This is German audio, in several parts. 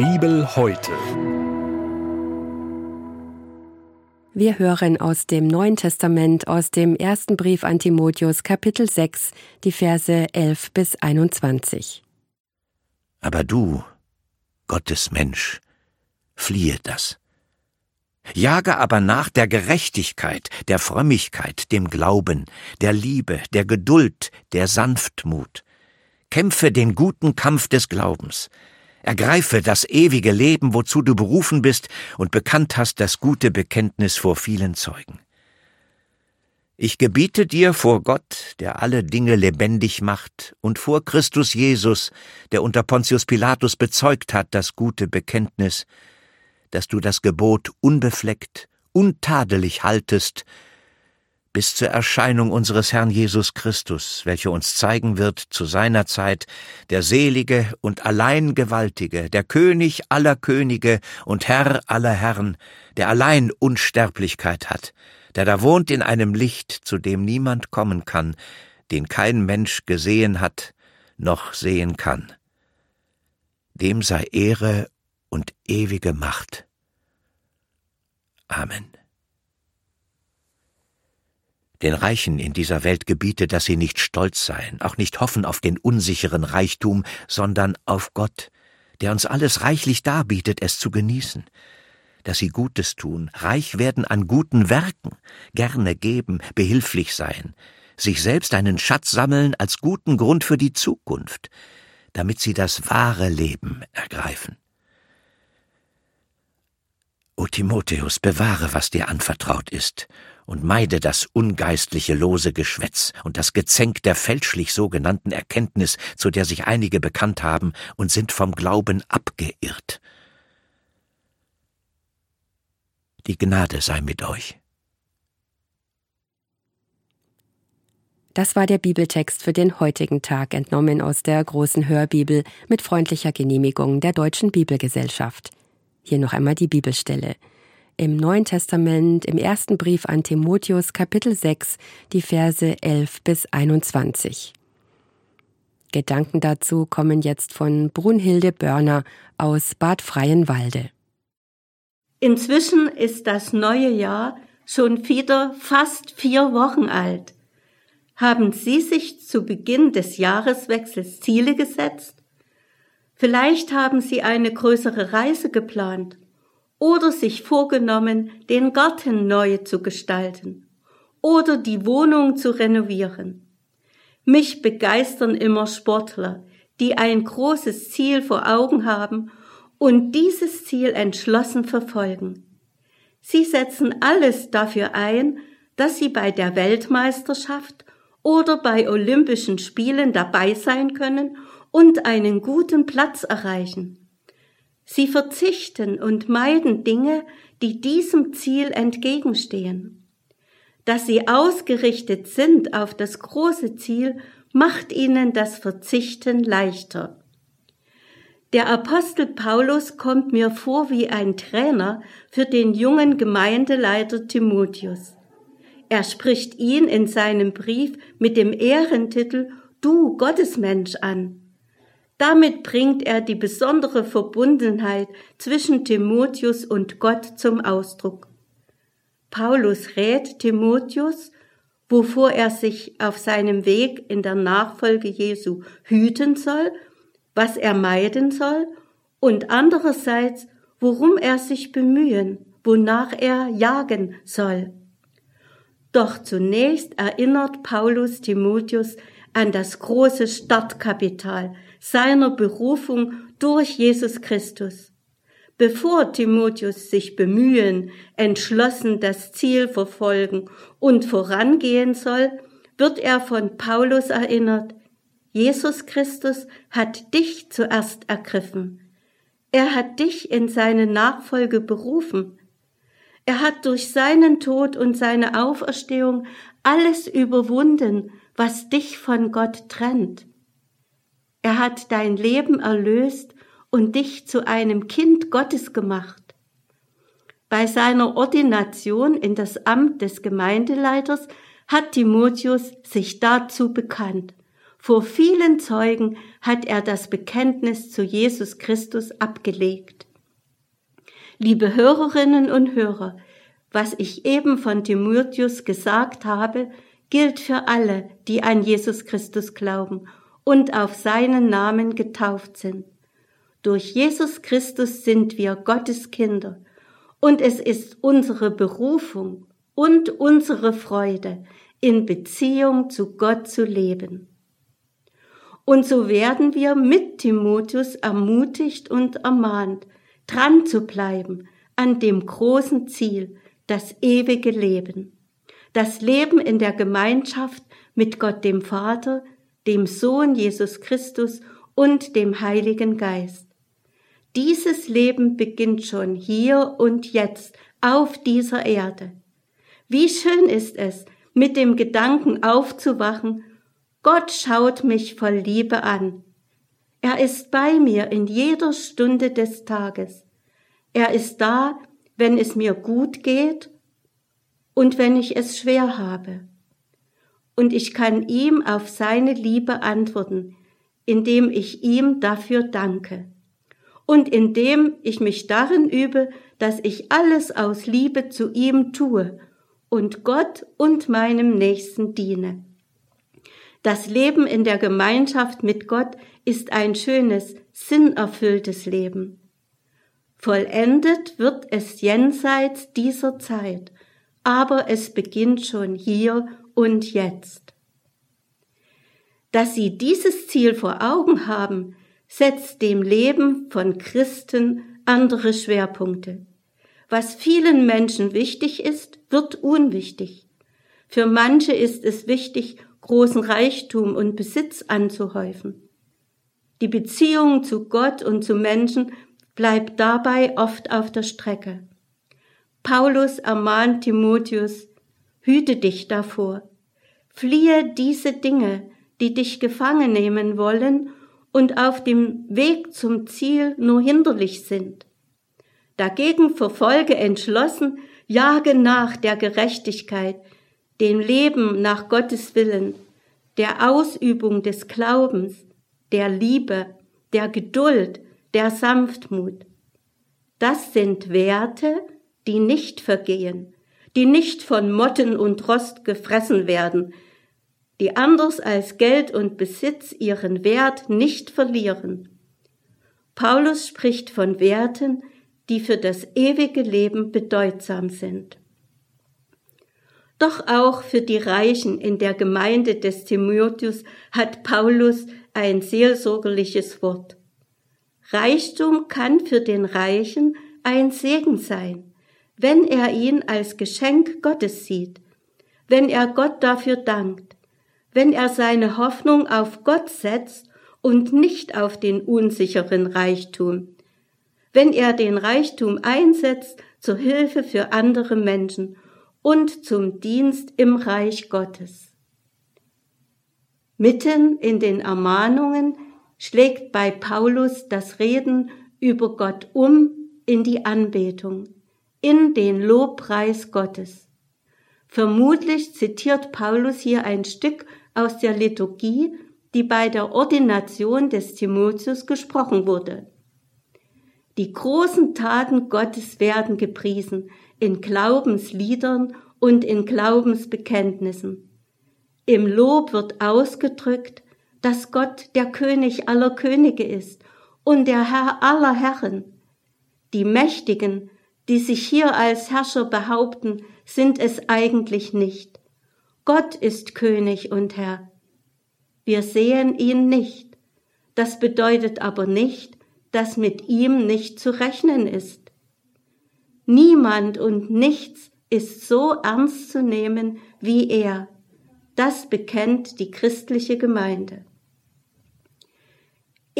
Bibel heute. Wir hören aus dem Neuen Testament, aus dem ersten Brief an Timotheus, Kapitel 6, die Verse 11 bis 21. Aber du, Gottes Mensch, fliehe das. Jage aber nach der Gerechtigkeit, der Frömmigkeit, dem Glauben, der Liebe, der Geduld, der Sanftmut. Kämpfe den guten Kampf des Glaubens. Ergreife das ewige Leben, wozu du berufen bist und bekannt hast das gute Bekenntnis vor vielen Zeugen. Ich gebiete dir vor Gott, der alle Dinge lebendig macht, und vor Christus Jesus, der unter Pontius Pilatus bezeugt hat das gute Bekenntnis, dass du das Gebot unbefleckt, untadelig haltest, bis zur Erscheinung unseres Herrn Jesus Christus, welcher uns zeigen wird zu seiner Zeit der selige und allein gewaltige, der König aller Könige und Herr aller Herren, der allein Unsterblichkeit hat, der da wohnt in einem Licht, zu dem niemand kommen kann, den kein Mensch gesehen hat, noch sehen kann. Dem sei Ehre und ewige Macht. Amen. Den Reichen in dieser Welt gebiete, dass sie nicht stolz seien, auch nicht hoffen auf den unsicheren Reichtum, sondern auf Gott, der uns alles reichlich darbietet, es zu genießen, dass sie Gutes tun, reich werden an guten Werken, gerne geben, behilflich sein, sich selbst einen Schatz sammeln als guten Grund für die Zukunft, damit sie das wahre Leben ergreifen. O Timotheus, bewahre, was dir anvertraut ist, und meide das ungeistliche lose Geschwätz und das Gezänk der fälschlich sogenannten Erkenntnis, zu der sich einige bekannt haben und sind vom Glauben abgeirrt. Die Gnade sei mit euch. Das war der Bibeltext für den heutigen Tag, entnommen aus der großen Hörbibel mit freundlicher Genehmigung der Deutschen Bibelgesellschaft. Hier noch einmal die Bibelstelle im Neuen Testament, im ersten Brief an Timotheus, Kapitel 6, die Verse 11 bis 21. Gedanken dazu kommen jetzt von Brunhilde Börner aus Bad Freienwalde. Inzwischen ist das neue Jahr schon wieder fast vier Wochen alt. Haben Sie sich zu Beginn des Jahreswechsels Ziele gesetzt? Vielleicht haben Sie eine größere Reise geplant oder sich vorgenommen, den Garten neu zu gestalten oder die Wohnung zu renovieren. Mich begeistern immer Sportler, die ein großes Ziel vor Augen haben und dieses Ziel entschlossen verfolgen. Sie setzen alles dafür ein, dass sie bei der Weltmeisterschaft oder bei Olympischen Spielen dabei sein können und einen guten Platz erreichen. Sie verzichten und meiden Dinge, die diesem Ziel entgegenstehen. Dass sie ausgerichtet sind auf das große Ziel, macht ihnen das Verzichten leichter. Der Apostel Paulus kommt mir vor wie ein Trainer für den jungen Gemeindeleiter Timotheus. Er spricht ihn in seinem Brief mit dem Ehrentitel Du Gottesmensch an. Damit bringt er die besondere Verbundenheit zwischen Timotheus und Gott zum Ausdruck. Paulus rät Timotheus, wovor er sich auf seinem Weg in der Nachfolge Jesu hüten soll, was er meiden soll und andererseits, worum er sich bemühen, wonach er jagen soll. Doch zunächst erinnert Paulus Timotheus an das große Startkapital, seiner Berufung durch Jesus Christus. Bevor Timotheus sich bemühen, entschlossen das Ziel verfolgen und vorangehen soll, wird er von Paulus erinnert, Jesus Christus hat dich zuerst ergriffen. Er hat dich in seine Nachfolge berufen. Er hat durch seinen Tod und seine Auferstehung alles überwunden, was dich von Gott trennt. Er hat dein Leben erlöst und dich zu einem Kind Gottes gemacht. Bei seiner Ordination in das Amt des Gemeindeleiters hat Timotheus sich dazu bekannt. Vor vielen Zeugen hat er das Bekenntnis zu Jesus Christus abgelegt. Liebe Hörerinnen und Hörer, was ich eben von Timotheus gesagt habe, gilt für alle, die an Jesus Christus glauben und auf seinen Namen getauft sind. Durch Jesus Christus sind wir Gottes Kinder und es ist unsere Berufung und unsere Freude, in Beziehung zu Gott zu leben. Und so werden wir mit Timotheus ermutigt und ermahnt, dran zu bleiben an dem großen Ziel, das ewige Leben. Das Leben in der Gemeinschaft mit Gott dem Vater, dem Sohn Jesus Christus und dem Heiligen Geist. Dieses Leben beginnt schon hier und jetzt auf dieser Erde. Wie schön ist es, mit dem Gedanken aufzuwachen, Gott schaut mich voll Liebe an. Er ist bei mir in jeder Stunde des Tages. Er ist da, wenn es mir gut geht und wenn ich es schwer habe. Und ich kann ihm auf seine Liebe antworten, indem ich ihm dafür danke und indem ich mich darin übe, dass ich alles aus Liebe zu ihm tue und Gott und meinem Nächsten diene. Das Leben in der Gemeinschaft mit Gott ist ein schönes, sinnerfülltes Leben. Vollendet wird es jenseits dieser Zeit, aber es beginnt schon hier und jetzt. Dass Sie dieses Ziel vor Augen haben, setzt dem Leben von Christen andere Schwerpunkte. Was vielen Menschen wichtig ist, wird unwichtig. Für manche ist es wichtig, großen Reichtum und Besitz anzuhäufen. Die Beziehung zu Gott und zu Menschen bleibt dabei oft auf der Strecke. Paulus ermahnt Timotheus, hüte dich davor, fliehe diese Dinge, die dich gefangen nehmen wollen und auf dem Weg zum Ziel nur hinderlich sind. Dagegen verfolge entschlossen, jage nach der Gerechtigkeit, dem Leben nach Gottes Willen, der Ausübung des Glaubens, der Liebe, der Geduld, der Sanftmut. Das sind Werte, die nicht vergehen, die nicht von Motten und Rost gefressen werden, die anders als Geld und Besitz ihren Wert nicht verlieren. Paulus spricht von Werten, die für das ewige Leben bedeutsam sind. Doch auch für die Reichen in der Gemeinde des Timotheus hat Paulus ein seelsorgerliches Wort. Reichtum kann für den Reichen ein Segen sein, wenn er ihn als Geschenk Gottes sieht, wenn er Gott dafür dankt, wenn er seine Hoffnung auf Gott setzt und nicht auf den unsicheren Reichtum, wenn er den Reichtum einsetzt zur Hilfe für andere Menschen und zum Dienst im Reich Gottes. Mitten in den Ermahnungen schlägt bei Paulus das Reden über Gott um in die Anbetung, in den Lobpreis Gottes. Vermutlich zitiert Paulus hier ein Stück aus der Liturgie, die bei der Ordination des Timotheus gesprochen wurde. Die großen Taten Gottes werden gepriesen in Glaubensliedern und in Glaubensbekenntnissen. Im Lob wird ausgedrückt, dass Gott der König aller Könige ist und der Herr aller Herren. Die Mächtigen, die sich hier als Herrscher behaupten, sind es eigentlich nicht. Gott ist König und Herr. Wir sehen ihn nicht. Das bedeutet aber nicht, dass mit ihm nicht zu rechnen ist. Niemand und nichts ist so ernst zu nehmen wie er. Das bekennt die christliche Gemeinde.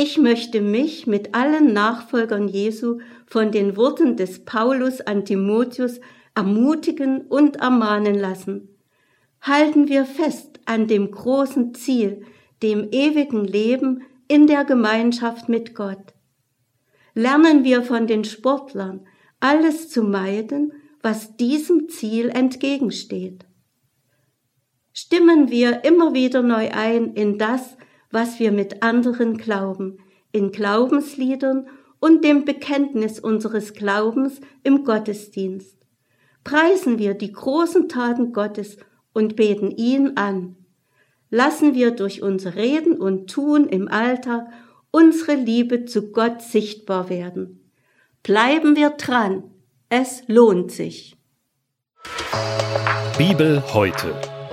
Ich möchte mich mit allen Nachfolgern Jesu von den Worten des Paulus an Timotheus ermutigen und ermahnen lassen. Halten wir fest an dem großen Ziel, dem ewigen Leben in der Gemeinschaft mit Gott lernen wir von den Sportlern, alles zu meiden, was diesem Ziel entgegensteht. Stimmen wir immer wieder neu ein in das, was wir mit anderen glauben, in Glaubensliedern und dem Bekenntnis unseres Glaubens im Gottesdienst. Preisen wir die großen Taten Gottes und beten ihn an. Lassen wir durch unser Reden und Tun im Alltag unsere Liebe zu Gott sichtbar werden. Bleiben wir dran, es lohnt sich. Bibel heute.